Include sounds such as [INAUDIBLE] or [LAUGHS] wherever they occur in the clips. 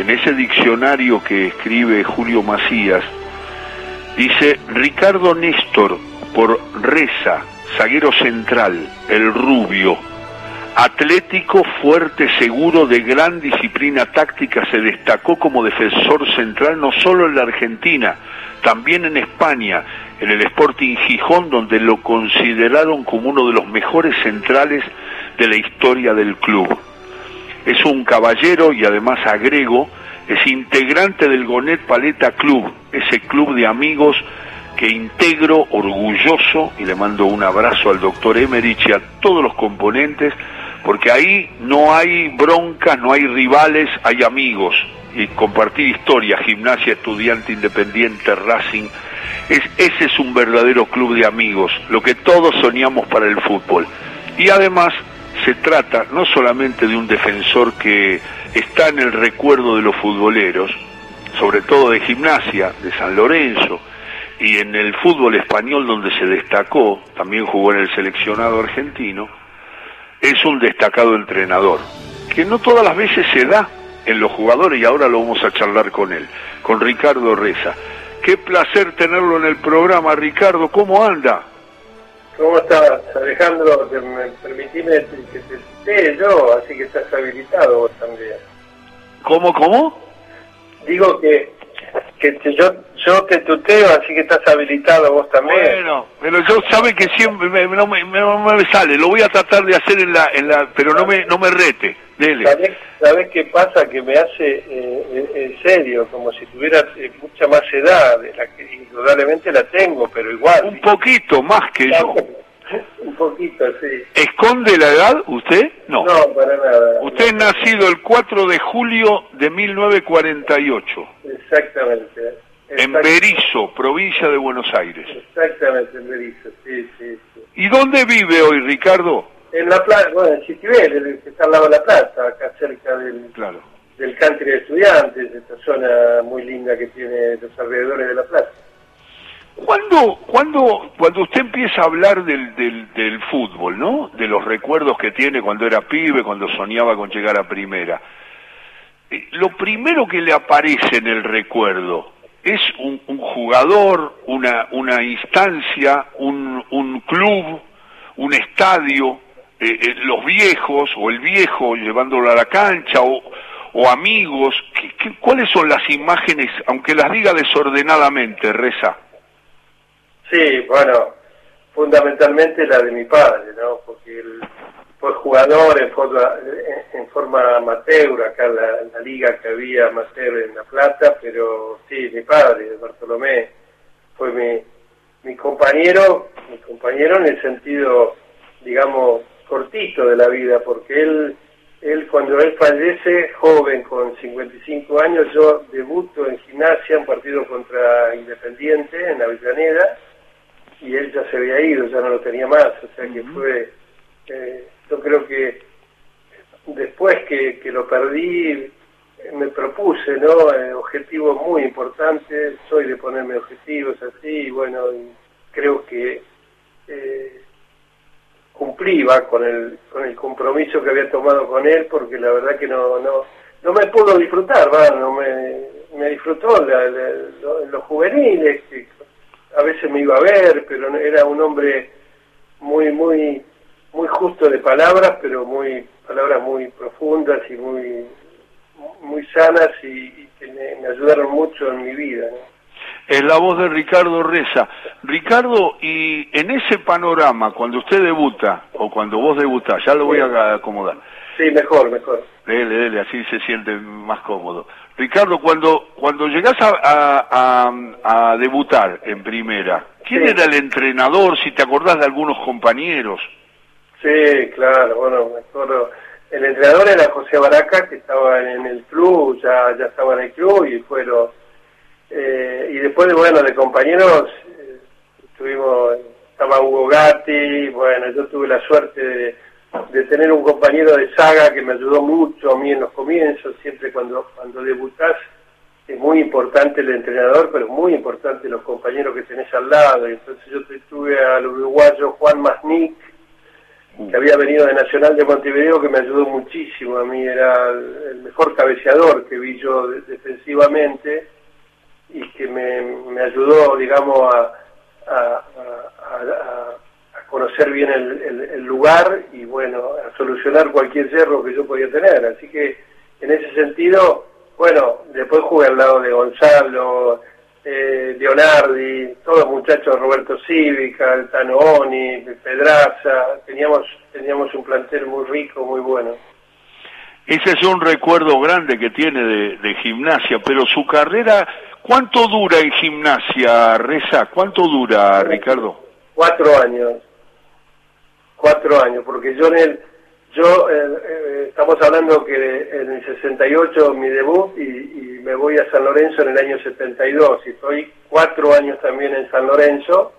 en ese diccionario que escribe Julio Macías, dice Ricardo Néstor por Reza, zaguero central, el rubio, atlético, fuerte, seguro, de gran disciplina táctica, se destacó como defensor central no solo en la Argentina, también en España, en el Sporting Gijón, donde lo consideraron como uno de los mejores centrales de la historia del club. Es un caballero y además agrego, es integrante del Gonet Paleta Club, ese club de amigos que integro orgulloso y le mando un abrazo al doctor Emerich y a todos los componentes, porque ahí no hay broncas, no hay rivales, hay amigos y compartir historia, gimnasia, estudiante independiente, Racing, es, ese es un verdadero club de amigos, lo que todos soñamos para el fútbol. Y además se trata no solamente de un defensor que está en el recuerdo de los futboleros, sobre todo de gimnasia, de San Lorenzo, y en el fútbol español donde se destacó, también jugó en el seleccionado argentino, es un destacado entrenador, que no todas las veces se da en los jugadores y ahora lo vamos a charlar con él, con Ricardo Reza. Qué placer tenerlo en el programa, Ricardo, ¿cómo anda? ¿Cómo estás, Alejandro? Me permitime que te cité yo, así que estás habilitado vos también. ¿Cómo, cómo? Digo que, que yo, yo te tuteo, así que estás habilitado vos también. Bueno, pero yo sabe que siempre me, no, me, me, sale, lo voy a tratar de hacer en la, en la pero no me, no me rete, dele. ¿Sabés, qué pasa? Que me hace eh, en serio, como si tuviera eh, mucha más edad, de la que indudablemente la tengo, pero igual. Un poquito más que yo. [LAUGHS] Un poquito, sí. ¿Esconde la edad usted? No. No, para nada. Usted es nacido el 4 de julio de 1948. Exactamente. En Berizo, provincia de Buenos Aires. Exactamente, en Berizo, sí, sí, sí. ¿Y dónde vive hoy, Ricardo? En la plaza, bueno, en Chitibel, que está al lado de la plaza, acá cerca del, claro. del country de estudiantes, esta zona muy linda que tiene los alrededores de la plaza. ¿Cuándo, cuando, cuando usted empieza a hablar del, del, del, fútbol, ¿no? De los recuerdos que tiene cuando era pibe, cuando soñaba con llegar a primera, eh, lo primero que le aparece en el recuerdo es un, un jugador, una, una instancia, un, un club, un estadio, eh, eh, los viejos o el viejo llevándolo a la cancha o, o amigos. ¿Qué, qué, cuáles son las imágenes, aunque las diga desordenadamente, Reza? Sí, bueno, fundamentalmente la de mi padre, ¿no? Porque él fue jugador en forma, en, forma amateur, acá en la, liga que había amateur en La Plata, pero sí, mi padre, Bartolomé, fue mi, mi compañero, mi compañero en el sentido, digamos, cortito de la vida, porque él, él cuando él fallece, joven, con 55 años, yo debuto en gimnasia, un partido contra Independiente, en Avellaneda, y él ya se había ido, ya no lo tenía más, o sea que fue, eh, yo creo que después que, que lo perdí, me propuse, ¿no? Eh, objetivos muy importantes, soy de ponerme objetivos así, y bueno, y creo que eh, cumplí va, con el con el compromiso que había tomado con él, porque la verdad que no no no me pudo disfrutar, va, no me, me disfrutó la, la, lo, los juveniles, que a veces me iba a ver, pero era un hombre muy, muy, muy justo de palabras, pero muy, palabras muy profundas y muy, muy sanas y, y que me, me, ayudaron mucho en mi vida. ¿no? Es la voz de Ricardo Reza. Ricardo, y en ese panorama, cuando usted debuta, o cuando vos debutás, ya lo voy a acomodar. Sí, mejor, mejor. Dele, dele, así se siente más cómodo. Ricardo, cuando cuando llegás a, a, a debutar en primera, ¿quién sí. era el entrenador? Si te acordás de algunos compañeros. Sí, claro, bueno, me acuerdo. El entrenador era José Baraca, que estaba en el club, ya ya estaba en el club y fue lo... Eh, y después, de, bueno, de compañeros, eh, estuvimos, estaba Hugo Gatti, bueno, yo tuve la suerte de de tener un compañero de saga que me ayudó mucho a mí en los comienzos, siempre cuando, cuando debutás es muy importante el entrenador, pero muy importante los compañeros que tenés al lado. Entonces yo tuve al uruguayo Juan Masnik, que había venido de Nacional de Montevideo, que me ayudó muchísimo. A mí era el, mejor cabeceador que vi yo defensivamente y que me, ayudó, digamos, a, conocer bien el, lugar y, bueno, a solucionar cualquier cerro que yo podía tener. Así que, en ese sentido, bueno, después jugué al lado de Gonzalo, eh, Leonardi, todos muchachos, Roberto Cívica, el Tanooni, Pedraza, teníamos, teníamos un plantel muy rico, muy bueno. Ese es un recuerdo grande que tiene de, gimnasia, pero su carrera, ¿cuánto dura en gimnasia, Reza? ¿Cuánto dura, Ricardo? Cuatro años. Cuatro años, porque yo en el, yo, eh, eh, estamos hablando que en el 68 mi debut y, me voy a San Lorenzo en el año 72 y estoy cuatro años también en San Lorenzo.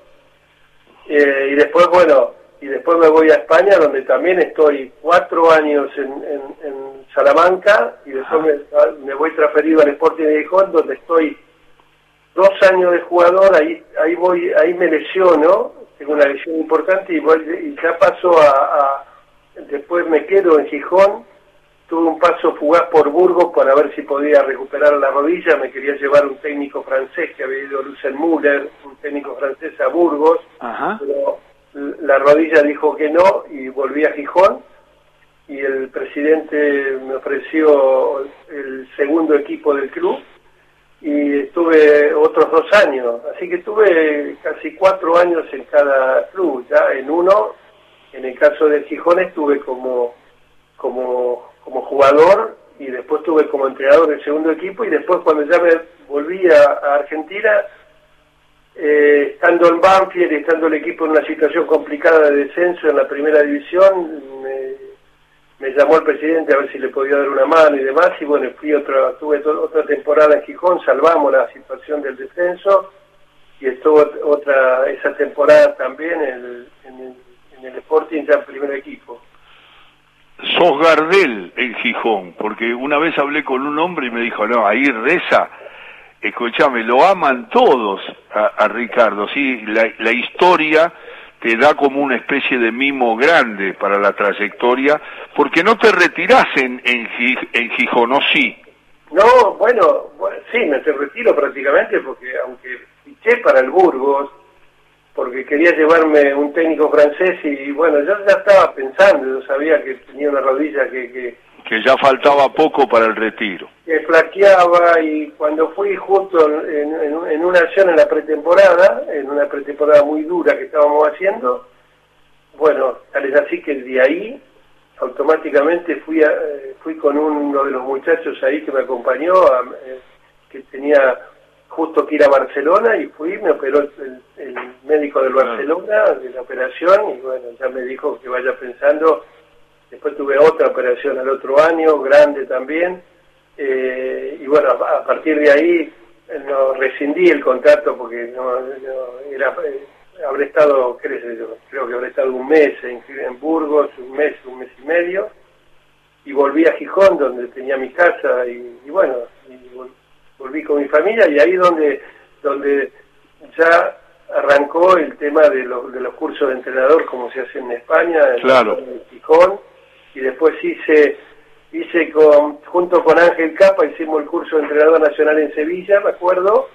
Eh, y después, bueno, y después me voy a España donde también estoy cuatro años en, Salamanca y después me, voy transferido al Sporting de Gijón donde estoy dos años de jugador, ahí, ahí voy, ahí me lesiono, tengo una lesión importante y, voy, y ya paso a después me quedo en Gijón, tuve un paso fugaz por Burgos para ver si podía recuperar la rodilla, me quería llevar un técnico francés que había ido Lucen Müller, un técnico francés a Burgos, pero la rodilla dijo que no y volví a Gijón. Y el presidente me ofreció el segundo equipo del club y estuve otros dos años, así que tuve casi cuatro años en cada club, ya en uno en el caso de Gijón estuve como, como, como jugador y después estuve como entrenador del segundo equipo y después cuando ya me volví a, Argentina, eh, estando en Banfield estando el equipo en una situación complicada de descenso en la primera división, me, llamó el presidente a ver si le podía dar una mano y demás y bueno, fui otra, tuve otra temporada en Gijón, salvamos la situación del descenso y estuvo otra esa temporada también en el en el Sporting ya primer equipo. Sos Gardel en Gijón, porque una vez hablé con un hombre y me dijo, no, ahí reza, escúchame, lo aman todos a, Ricardo, sí, la, historia te da como una especie de mimo grande para la trayectoria, porque no te retirás en, en, en Gijón, ¿o sí? No, bueno, sí, me retiro prácticamente porque aunque fiché para el Burgos, porque quería llevarme un técnico francés y bueno, yo ya estaba pensando, yo sabía que tenía una rodilla que... Que, ya faltaba poco para el retiro. Que flaqueaba y cuando fui justo en, una acción en la pretemporada, en una pretemporada muy dura que estábamos haciendo, bueno, tal es así que de ahí automáticamente fui, eh, fui con uno de los muchachos ahí que me acompañó, eh, que tenía justo que ir a Barcelona y fui, me operó el, médico del Barcelona de la operación y bueno, ya me dijo que vaya pensando. Tuve otra operación al otro año, grande también, eh, y bueno, a, partir de ahí eh, no rescindí el contrato porque no, era, eh, habré estado, creo que habré estado un mes en, en Burgos, un mes, un mes y medio, y volví a Gijón donde tenía mi casa y, bueno, y volví con mi familia y ahí donde, donde ya arrancó el tema de, de los cursos de entrenador como se hace en España, en Gijón, y después hice, hice con, junto con Ángel Capa, hicimos el curso de entrenador nacional en Sevilla, me acuerdo,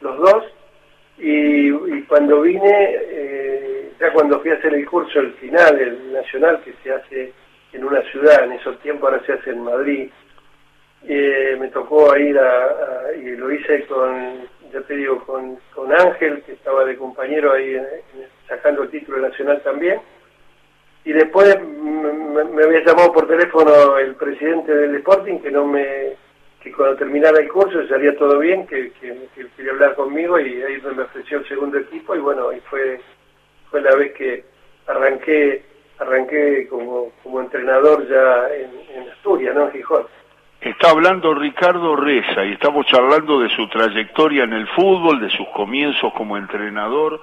los dos, y, cuando vine, eh, ya cuando fui a hacer el curso, el final, el nacional, que se hace en una ciudad, en esos tiempos ahora se hace en Madrid, eh, me tocó ir a, y lo hice con, ya te digo, con, con Ángel, que estaba de compañero ahí sacando el título nacional también. Y después me, había llamado por teléfono el presidente del Sporting que no me que cuando terminara el curso salía todo bien, que, quería hablar conmigo y ahí me ofreció el segundo equipo y bueno, y fue fue la vez que arranqué arranqué como, como entrenador ya en, en Asturias, ¿no? En Gijón. Está hablando Ricardo Reza y estamos charlando de su trayectoria en el fútbol, de sus comienzos como entrenador.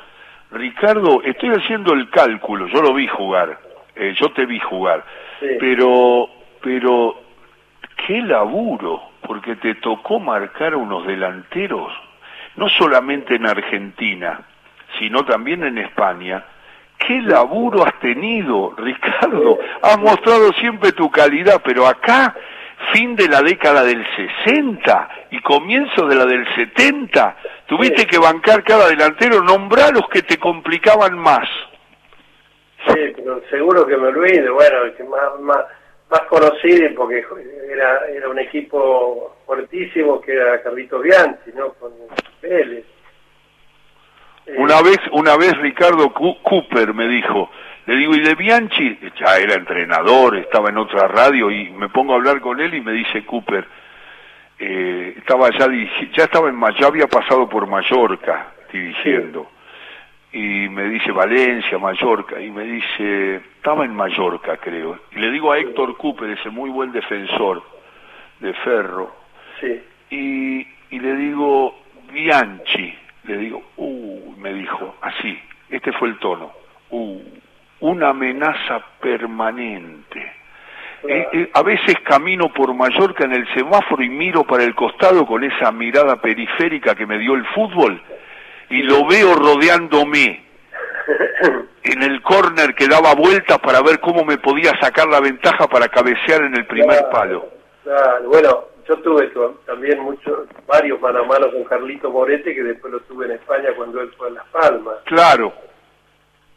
Ricardo, estoy haciendo el cálculo, yo lo vi jugar, eh, yo te vi jugar, pero, pero, qué laburo, porque te tocó marcar a unos delanteros, no solamente en Argentina, sino también en España, qué laburo has tenido, Ricardo. Has mostrado siempre tu calidad, pero acá, fin de la década del 60 y comienzo de la del 70, tuviste que bancar cada delantero, nombrar los que te complicaban más. Sí, pero seguro que me olvido, bueno, el que más, más, más conocido, porque era, era un equipo fuertísimo, que era Carlitos Bianchi, ¿no? Con Vélez. Una vez, una vez Ricardo Cooper me dijo, le digo, ¿y de Bianchi? Ya era entrenador, estaba en otra radio y me pongo a hablar con él y me dice Cooper, eh, estaba ya, ya estaba en, ya había pasado por Mallorca dirigiendo. Y me dice Valencia, Mallorca, y me dice, estaba en Mallorca creo. Y le digo a Héctor Cooper, ese muy buen defensor de Ferro, sí. y, y le digo, Bianchi, le digo, uh, me dijo, así, este fue el tono, uh, una amenaza permanente. Eh, eh, a veces camino por Mallorca en el semáforo y miro para el costado con esa mirada periférica que me dio el fútbol y lo veo rodeándome en el córner que daba vueltas para ver cómo me podía sacar la ventaja para cabecear en el primer palo. bueno, yo tuve también muchos, varios mano a mano con Carlito Morete, que después lo tuve en España cuando él fue a Las Palmas. Claro.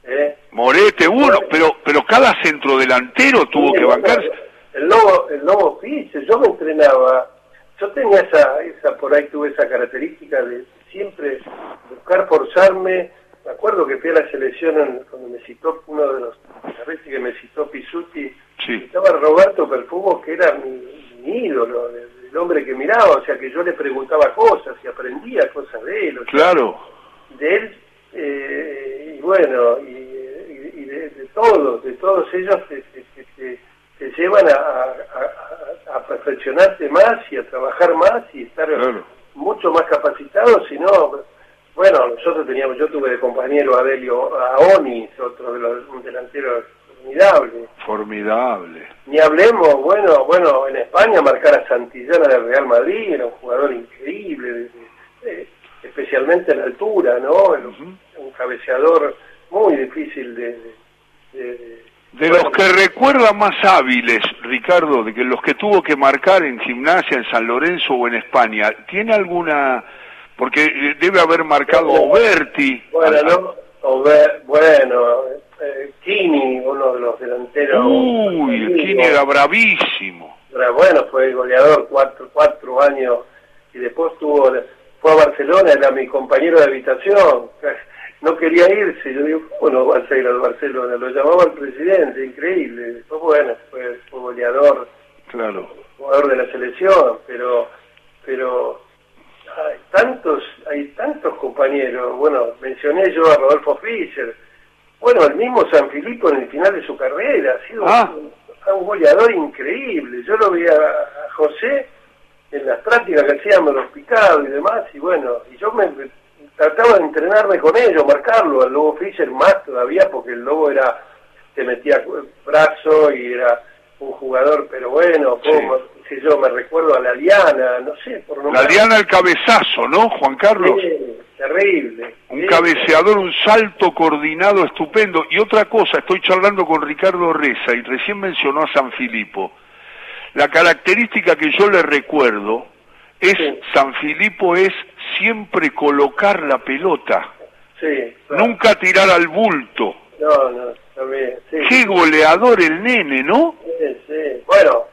¿Eh? Morete uno, pero pero cada centrodelantero tuvo que bancarse. El lobo, el lobo Fiche, yo me entrenaba, yo tenía esa, esa, por ahí tuve esa característica de siempre buscar forzarme. Me acuerdo que fui a la selección cuando me citó uno de los que me citó Pisuti, estaba Roberto Perfumo, que era mi, mi ídolo, el hombre que miraba, o sea que yo le preguntaba cosas y aprendía cosas de él. claro. De él, eh, y bueno, y, de, todos, de todos ellos te, llevan a, a, perfeccionarte más y a trabajar más y estar mucho más capacitados, si no, bueno, nosotros teníamos, yo tuve de compañero a Adelio Aonis, otro de los un delantero formidable. Formidable. Ni hablemos, bueno, bueno, en España marcar a Santillana del Real Madrid, era un jugador increíble, especialmente en la altura, ¿no? Un cabeceador muy difícil de... de, los que recuerda más hábiles, Ricardo, de que los que tuvo que marcar en gimnasia, en San Lorenzo o en España, ¿tiene alguna...? Porque debe haber marcado Oberti. Bueno, ¿no? bueno, eh, Kini, uno de los delanteros. Uy, el Kini era bravísimo. bueno, fue goleador cuatro, cuatro años y después tuvo, fue a Barcelona, era mi compañero de habitación. No quería irse, yo digo, ¿cómo no va a ir al Barcelona? Lo llamaba el presidente, increíble. Después, bueno, fue, fue goleador. Claro. Jugador de la selección, pero, pero hay tantos, hay tantos compañeros. Bueno, mencioné yo a Rodolfo Fischer bueno, el mismo San Filipo en el final de su carrera ha sido ah. un, goleador increíble. Yo lo vi a, José en las prácticas que hacíamos los picados y demás, y bueno, y yo me, trataba de entrenarme con ellos, marcarlo, al Lobo Fischer más todavía, porque el Lobo era, te metía brazo y era un jugador, pero bueno, como, si yo me recuerdo a la Liana, no sé, por no La Liana el cabezazo, ¿no, Juan Carlos? terrible. Un cabeceador, un salto coordinado estupendo. Y otra cosa, estoy charlando con Ricardo Reza y recién mencionó a San Filipo. La característica que yo le recuerdo es, San Filipo es siempre colocar la pelota. Sí, Nunca tirar al bulto. No, no, también. Qué goleador el nene, ¿no? Sí, sí. Bueno,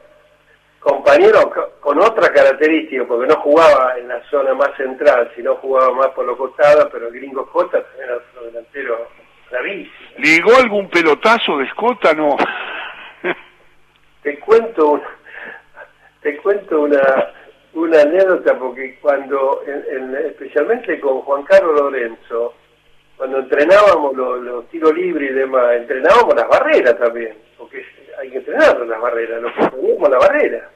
compañero con otra característica, porque no jugaba en la zona más central, sino jugaba más por los costados, pero el gringo Jota era otro delantero bravísimo. ¿Ligó algún pelotazo de Escota? No. te cuento te cuento una una anécdota porque cuando especialmente con Juan Carlos Lorenzo cuando entrenábamos los, tiros libres y demás entrenábamos las barreras también porque hay que entrenar las barreras, lo que la barrera.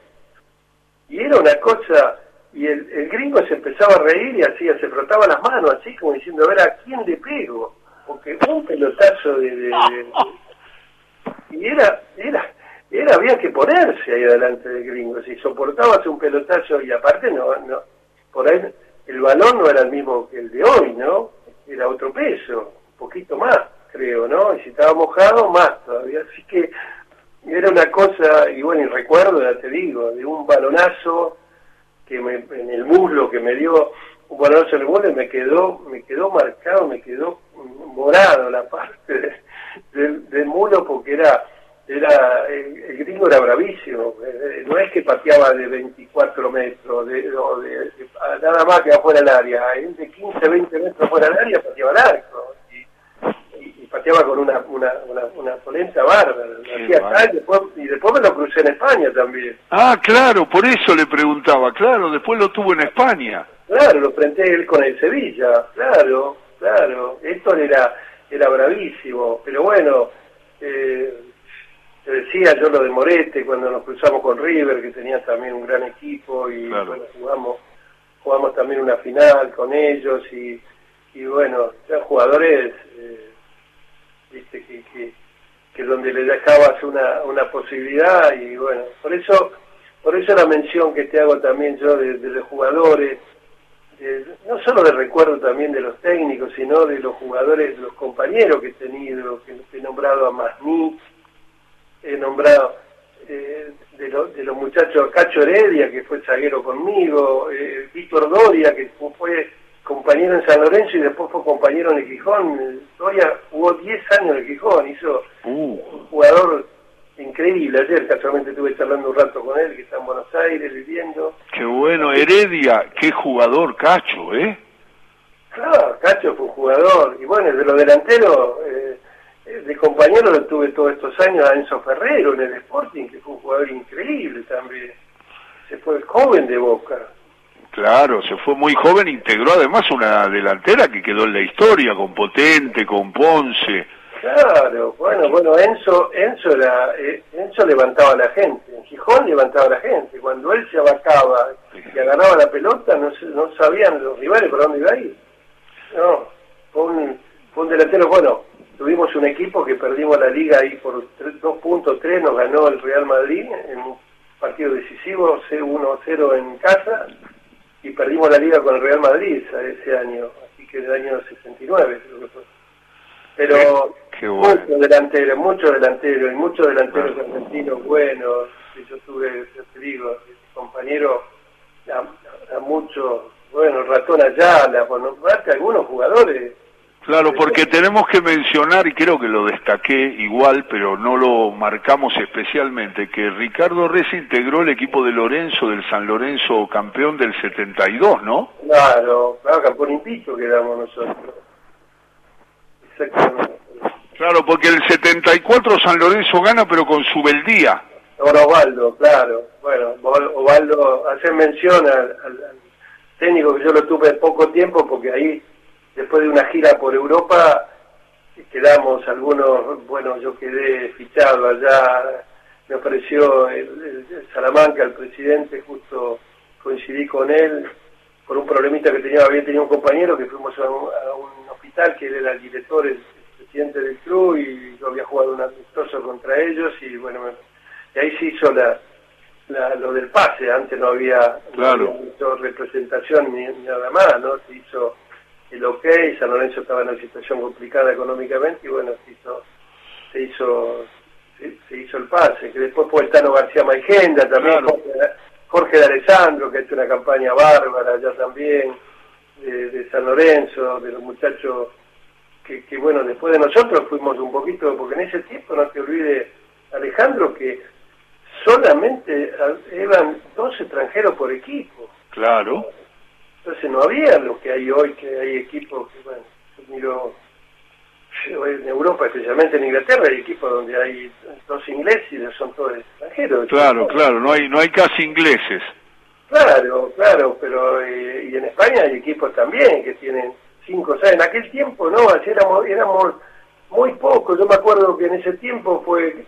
Y era una cosa, y el, gringo se empezaba a reír y hacía, se frotaba las manos así como diciendo, a ver a quién le pego, porque un pelotazo de, y era, era, era, había que ponerse ahí adelante del gringo, si soportabas un pelotazo y aparte no, no, por ahí el balón no era el mismo que el de hoy, ¿no? Era otro peso, un poquito más. creo, ¿no? Y si estaba mojado, más todavía. Así que era una cosa, y bueno, y recuerdo, ya te digo, de un balonazo que me, en el muslo que me dio un balonazo en el muslo y me quedó, me quedó marcado, me quedó morado la [LAUGHS] parte del, del muslo porque era era el, gringo era bravísimo, eh, no es que pateaba de 24 metros, de, nada más que afuera del área, de 15, 20 metros fuera del área pateaba el arco, y, y, pateaba con una, una, una, una polenta bárbara, y, después, y después me lo crucé en España también. Ah, claro, por eso le preguntaba, claro, después lo tuvo en España. Claro, lo enfrenté él con el Sevilla, claro, claro, esto era, era bravísimo, pero bueno, eh, te decía yo lo de Morete cuando nos cruzamos con River, que tenía también un gran equipo y jugamos, jugamos también una final con ellos y, y bueno, eran jugadores eh, viste que, que, que, donde le dejabas una, una posibilidad y bueno, por eso por eso la mención que te hago también yo de, los jugadores, no solo de recuerdo también de los técnicos, sino de los jugadores, de los compañeros que he tenido, que he nombrado a Masni, he nombrado eh, de, de, los muchachos Cacho Heredia, que fue zaguero conmigo, eh, Víctor Doria, que fue compañero en San Lorenzo y después fue compañero en el Quijón. Doria jugó 10 años en el Quijón, hizo uh. un jugador increíble. Ayer casualmente estuve charlando un rato con él, que está en Buenos Aires viviendo. Qué bueno, Heredia, qué jugador Cacho, ¿eh? Claro, Cacho fue un jugador. Y bueno, de los delanteros... Eh, de compañero lo tuve todos estos años a Enzo Ferrero en el Sporting, que fue un jugador increíble también. Se fue joven de Boca. Claro, se fue muy joven, integró además una delantera que quedó en la historia, con Potente, con Ponce. Claro, bueno, bueno, Enzo, Enzo, era, eh, Enzo levantaba a la gente, en Gijón levantaba a la gente, cuando él se abacaba y agarraba la pelota no, no sabían los rivales por dónde iba a ir. No, fue un, fue un delantero, bueno, tuvimos un equipo que perdimos la liga ahí por 2.3, nos ganó el Real Madrid en un partido decisivo, 1-0 en casa, y perdimos la liga con el Real Madrid ese año, así que el año 69 creo que fue. Pero muchos delanteros, muchos delanteros, y muchos delanteros argentinos buenos, que yo tuve, yo te digo, compañero a, a, muchos, bueno, Ratón Ayala, por nombrarte algunos jugadores Claro, porque tenemos que mencionar, y creo que lo destaqué igual, pero no lo marcamos especialmente, que Ricardo Reza integró el equipo de Lorenzo, del San Lorenzo campeón del 72, ¿no? Claro, claro, campeón invicto quedamos nosotros. Exactamente. Claro, porque el 74 San Lorenzo gana, pero con su beldía. Ahora Ovaldo, claro. Bueno, Ovaldo, hacer mención al, al técnico que yo lo tuve poco tiempo, porque ahí después de una gira por Europa, quedamos algunos, bueno, yo quedé fichado allá, me ofreció el, Salamanca, el presidente, justo coincidí con él por un problemita que tenía, había tenido un compañero que fuimos a un, hospital que él era el director, el, presidente del club y yo había jugado un amistoso contra ellos y bueno, y ahí se hizo la, lo del pase, antes no había, representación ni, ni, nada más, ¿no? Se hizo el ok, San Lorenzo estaba en una situación complicada económicamente y bueno, se hizo, se hizo, se, hizo el pase, que después fue el Tano García Maigenda también, Jorge, de Alessandro, que ha hecho una campaña bárbara ya también, de, San Lorenzo, de los muchachos que, que, bueno, después de nosotros fuimos un poquito, porque en ese tiempo no te olvides, Alejandro, que solamente eran dos extranjeros por equipo. Claro. Entonces no había lo que hay hoy, que hay equipos que, bueno, miro en Europa, especialmente en Inglaterra, hay equipos donde hay dos ingleses y son todos extranjeros. Claro, claro, no hay no hay casi ingleses. Claro, claro, pero eh, y en España hay equipos también que tienen cinco, o sea, en aquel tiempo no, así éramos, éramos muy pocos, yo me acuerdo que en ese tiempo fue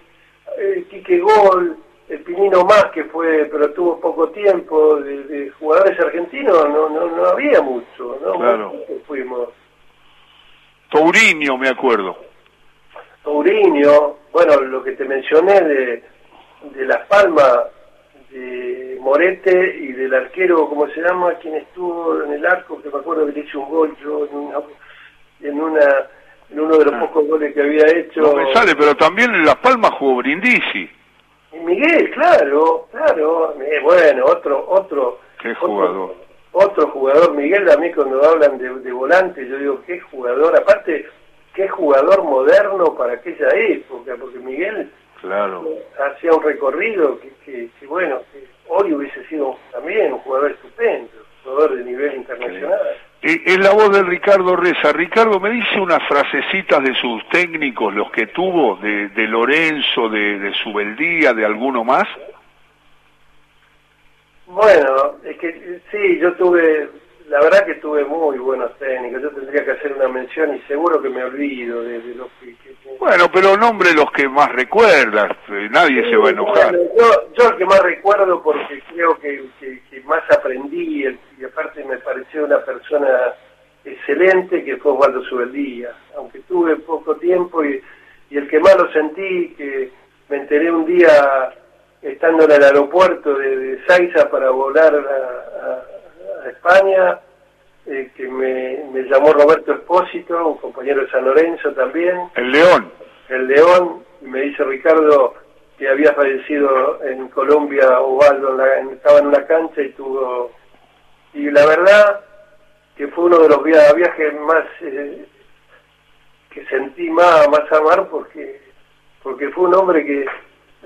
eh, Quique Gol, el Pinino más que fue, pero tuvo poco tiempo, de, jugadores argentinos no, no, no había mucho, ¿no? Claro. fuimos. Tourinho, me acuerdo. Tourinho, bueno, lo que te mencioné de, de Las Palmas, de Morete y del arquero, ¿cómo se llama? Quien estuvo en el arco, que me acuerdo que le hice un gol yo en una, en una en uno de los ah. pocos goles que había hecho. No me sale, pero también en Las Palmas jugó Brindisi. Y Miguel, claro, claro. Eh, bueno, otro, otro. Qué jugador. Otro, jugador, Miguel, a mí cuando hablan de, de volante, yo digo, qué jugador, aparte, qué jugador moderno para aquella época, porque Miguel claro. hacía un recorrido que, que, bueno, que hoy hubiese sido también un jugador estupendo, un jugador de nivel internacional. Eh, es la voz de Ricardo Reza. Ricardo, ¿me dice unas frasecitas de sus técnicos, los que tuvo, de, de Lorenzo, de, de Subeldía, de alguno más? Bueno, es que sí, yo tuve la verdad que tuve muy buenos técnicos. Yo tendría que hacer una mención y seguro que me olvido de, los que, Bueno, pero nombre los que más recuerdas. Eh, nadie se va a enojar. yo, yo el que más recuerdo porque creo que, más aprendí y aparte me pareció una persona excelente que fue Osvaldo Subeldía. Aunque tuve poco tiempo y, y el que más lo sentí, que me enteré un día estando en el aeropuerto de, de Saiza para volar a España, eh, que me, llamó Roberto Espósito, un compañero de San Lorenzo también. El León. El León, y me dice Ricardo que había fallecido en Colombia, Ovaldo, estaba en una cancha y tuvo... Y la verdad que fue uno de los viajes más... Eh, que sentí más, más amar porque porque fue un hombre que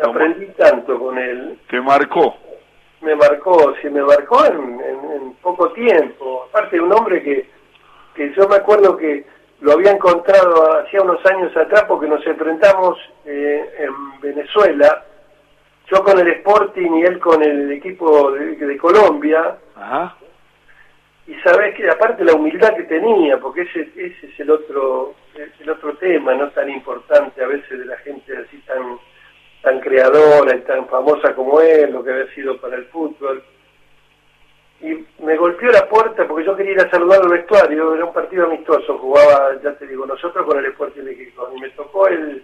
aprendí tanto con él. ¿Te marcó? me marcó, si me marcó en, poco tiempo. Aparte un hombre que, que yo me acuerdo que lo había encontrado hacía unos años atrás porque nos enfrentamos eh, en Venezuela, yo con el Sporting y él con el equipo de, Colombia. Y sabes que aparte la humildad que tenía, porque ese, ese es el otro, el otro tema, no tan importante a veces de la gente así tan tan creadora y tan famosa como él, lo que había sido para el fútbol. Y me golpeó la puerta porque yo quería ir a saludar al vestuario, era un partido amistoso, jugaba, ya te digo, nosotros con el Sporting de y me tocó el,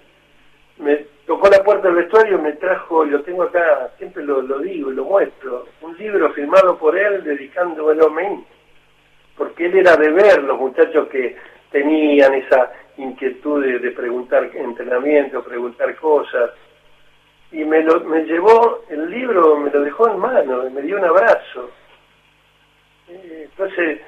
me tocó la puerta del vestuario, me trajo, lo tengo acá, siempre lo, digo y lo muestro, un libro firmado por él dedicándolo a mí, porque él era de ver los muchachos que tenían esa inquietud de, de preguntar entrenamiento, preguntar cosas, y me, lo, me llevó el libro, me lo dejó en mano, me dio un abrazo. Entonces,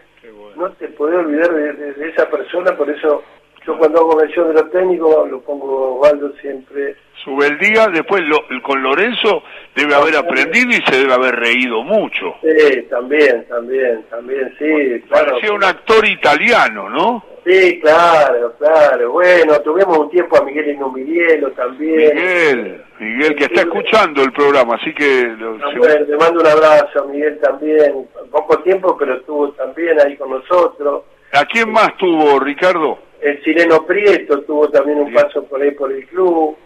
no te podés olvidar de, esa persona, por eso yo cuando hago mención de los técnicos lo pongo Osvaldo siempre. Subeldía, después lo, con Lorenzo debe haber aprendido y se debe haber reído mucho. Sí, también, también, también, sí. Parecía un actor italiano, ¿no? Sí, claro, claro. Bueno, tuvimos un tiempo a Miguel Inumilielo también. Miguel, Miguel, que está escuchando el programa, así que... Ah, bueno, le mando un abrazo a Miguel también. Poco tiempo, pero estuvo también ahí con nosotros. ¿A quién más tuvo, Ricardo? El chileno Prieto tuvo también un paso por ahí por el club.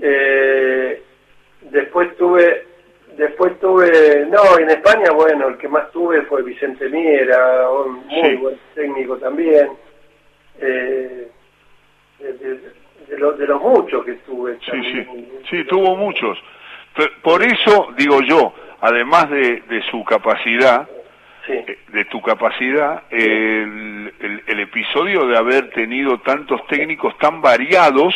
Eh, después tuve después tuve, no, en España, bueno, el que más tuve fue Vicente Miera, un muy buen técnico también eh, de, los muchos que tuve. Sí, sí, sí, tuvo muchos. Por eso, digo yo, además de, su capacidad, eh, de tu capacidad, el, el, episodio de haber tenido tantos técnicos tan variados,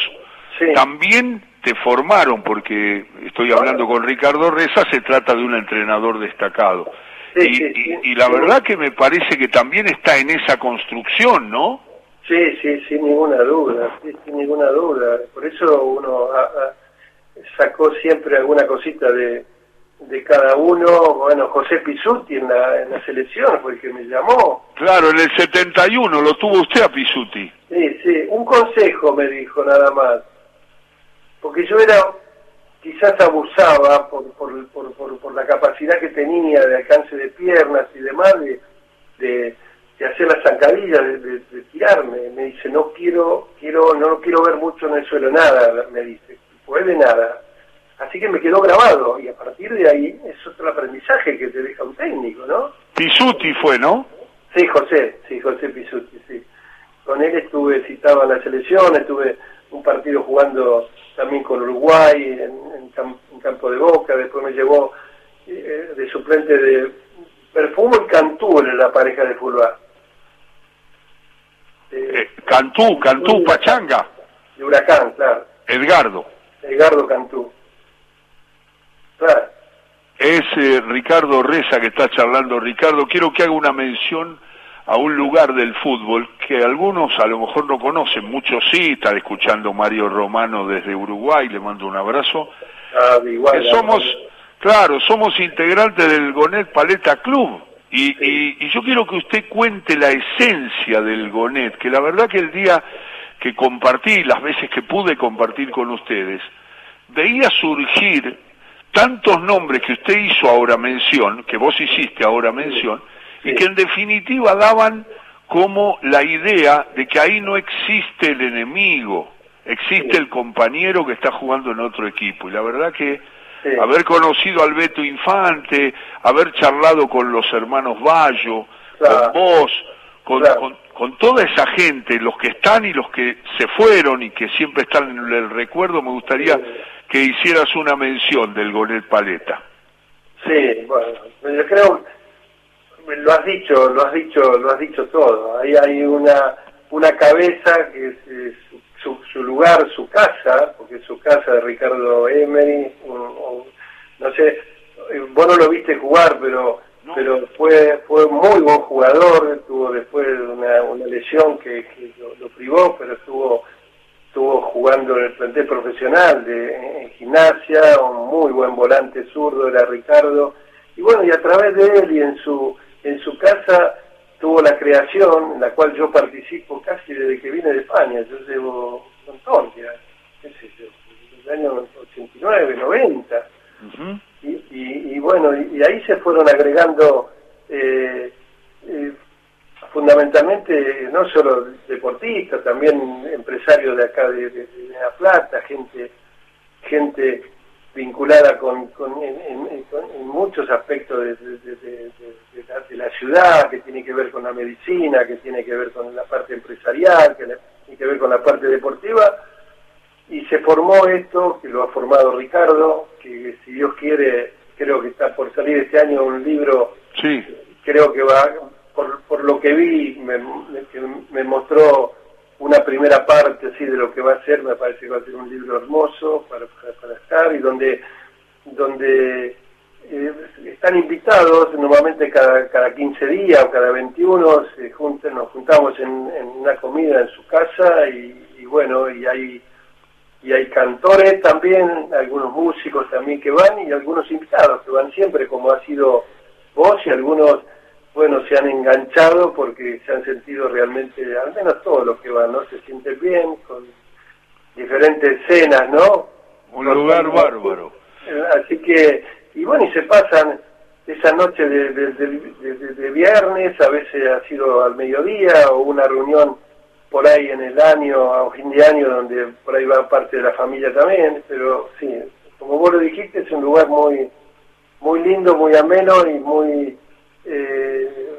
también te formaron, porque estoy hablando con Ricardo Reza, se trata de un entrenador destacado. y, y, la verdad que me parece que también está en esa construcción, ¿no? Sí, sí, sin ninguna duda, sin ninguna duda. Por eso uno sacó siempre alguna cosita de, de cada uno. Bueno, José Pisuti en la, en la selección fue el que me llamó. Claro, en el 71 lo tuvo usted a Pisuti. Sí, sí, un consejo me dijo nada más. Porque yo era, quizás abusaba por, por, por, por, por la capacidad que tenía de alcance de piernas y demás, de de hacer la zancadilla, de, tirarme. Me dice, no quiero, quiero, no quiero ver mucho en el suelo, nada, me dice, puede nada. Así que me quedó grabado y a partir de ahí es otro aprendizaje que te deja un técnico, ¿no? Pisuti fue, ¿no? Sí, José, sí, José Pisuti, sí. Con él estuve citado en la selección, estuve un partido jugando también con Uruguay en, campo de Boca, después me llevó eh, de suplente de Perfumo y Cantú en la pareja de fútbol. Eh, Cantú, Cantú, Pachanga. De Huracán, claro. Edgardo. Edgardo Cantú. Claro. Es eh, Ricardo Reza que está charlando. Ricardo, quiero que haga una mención a un lugar del fútbol que algunos a lo mejor no conocen, muchos sí, están escuchando Mario Romano desde Uruguay, le mando un abrazo. Ah, igual, que somos, claro, somos integrantes del Gonet Paleta Club. Y, y, y, yo quiero que usted cuente la esencia del Gonet, que la verdad que el día que compartí, las veces que pude compartir con ustedes, veía surgir tantos nombres que usted hizo ahora mención, que vos hiciste ahora mención, y que en definitiva daban como la idea de que ahí no existe el enemigo, existe el compañero que está jugando en otro equipo. Y la verdad que haber conocido al Beto Infante, haber charlado con los hermanos Bayo, con vos, con, con, toda esa gente, los que están y los que se fueron y que siempre están en el recuerdo, me gustaría que hicieras una mención del Gonet Paleta. Sí, bueno, yo creo lo has dicho, lo has dicho, lo has dicho todo. Ahí hay una una cabeza que es, su, su, lugar, su casa, porque es su casa de Ricardo Emery, no sé, vos no lo viste jugar, pero pero fue fue muy buen jugador, tuvo después una, una lesión que, lo, privó, pero estuvo estuvo jugando en el plantel profesional de en gimnasia, un muy buen volante zurdo era Ricardo, y bueno, y a través de él y en su en su casa tuvo la creación, en la cual yo participo casi desde que vine de España, yo llevo un montón ya, qué sé yo, el año 89, 90, y, y, bueno, y, ahí se fueron agregando eh, eh, fundamentalmente no solo deportistas, también empresarios de acá de, de, de La Plata, gente, gente vinculada con, con en, muchos aspectos de, de, la, ciudad, que tiene que ver con la medicina, que tiene que ver con la parte empresarial, que tiene que ver con la parte deportiva, y se formó esto, que lo ha formado Ricardo, que si Dios quiere, creo que está por salir este año un libro, sí. creo que va, por, por lo que vi, me, me mostró una primera parte así de lo que va a ser, me parece que va a ser un libro hermoso para, para, estar y donde, donde eh, están invitados, normalmente cada, cada 15 días o cada 21 se juntan, nos juntamos en, una comida en su casa y, bueno, y hay, y hay cantores también, algunos músicos también que van y algunos invitados que van siempre, como ha sido vos y algunos bueno, se han enganchado porque se han sentido realmente, al menos todos los que van, ¿no? Se sienten bien, con diferentes escenas, ¿no? Un lugar bárbaro. Así que, y bueno, y se pasan esa noche de, de, viernes, a veces ha sido al mediodía, o una reunión por ahí en el año, a fin de año, donde por ahí va parte de la familia también, pero sí, como vos lo dijiste, es un lugar muy, muy lindo, muy ameno y muy eh,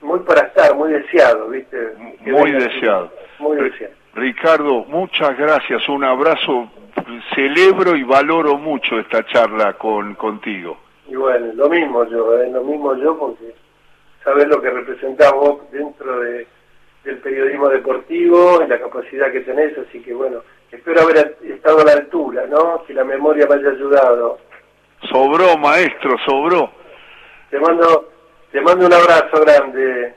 muy para estar, muy deseado, ¿viste? muy deseado. Muy deseado. Ricardo, muchas gracias, un abrazo, celebro y valoro mucho esta charla con contigo. Y bueno, lo mismo yo, ¿eh? lo mismo yo porque sabes lo que representás vos dentro de, del periodismo deportivo y la capacidad que tenés, así que bueno, espero haber estado a la altura, ¿no? Que la memoria me haya ayudado. Sobró, maestro, sobró. Te mando te mando un abrazo grande.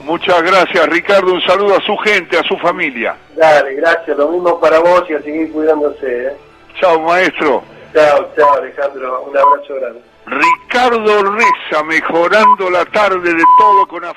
Muchas gracias, Ricardo. Un saludo a su gente, a su familia. Dale, gracias. Lo mismo para vos y a seguir cuidándose. ¿eh? Chao, maestro. Chao, chao, Alejandro. Un abrazo grande. Ricardo Reza, mejorando la tarde de todo con afecto.